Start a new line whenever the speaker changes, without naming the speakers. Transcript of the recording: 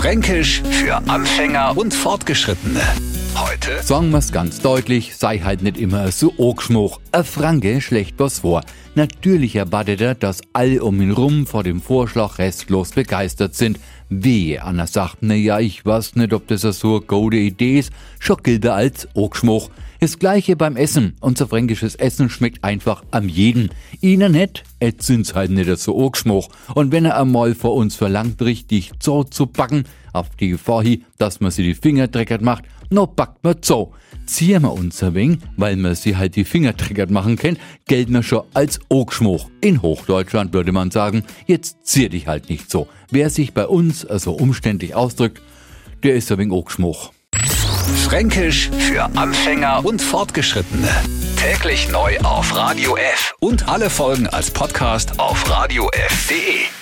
Fränkisch für Anfänger und Fortgeschrittene. Heute
Sagen wir's ganz deutlich, sei halt nicht immer so Ogschmuch. A Franke schlecht was vor. Natürlich erwartet er, dass alle um ihn rum vor dem Vorschlag restlos begeistert sind. Wehe, Anna sagt, na ja, ich weiß nicht, ob das so eine gute Idee ist, schon gilt er als Ogschmuch. Das gleiche beim Essen. Unser fränkisches Essen schmeckt einfach am jeden. Ihnen nicht, et sind's halt nicht so Ogschmuch. Und wenn er einmal vor uns verlangt, richtig so zu backen, auf die Gefahr hin, dass man sie die Finger dreckert macht, no backt man so. Ziehen wir uns ein wenig, weil man sie halt die Finger dreckert machen kann, gelten wir schon als Ogschmuch. In Hochdeutschland würde man sagen, jetzt zieh dich halt nicht so. Wer sich bei uns so umständlich ausdrückt, der ist ein wenig Ogschmuch.
Fränkisch für Anfänger und Fortgeschrittene. Täglich neu auf Radio F und alle Folgen als Podcast auf radiof.de.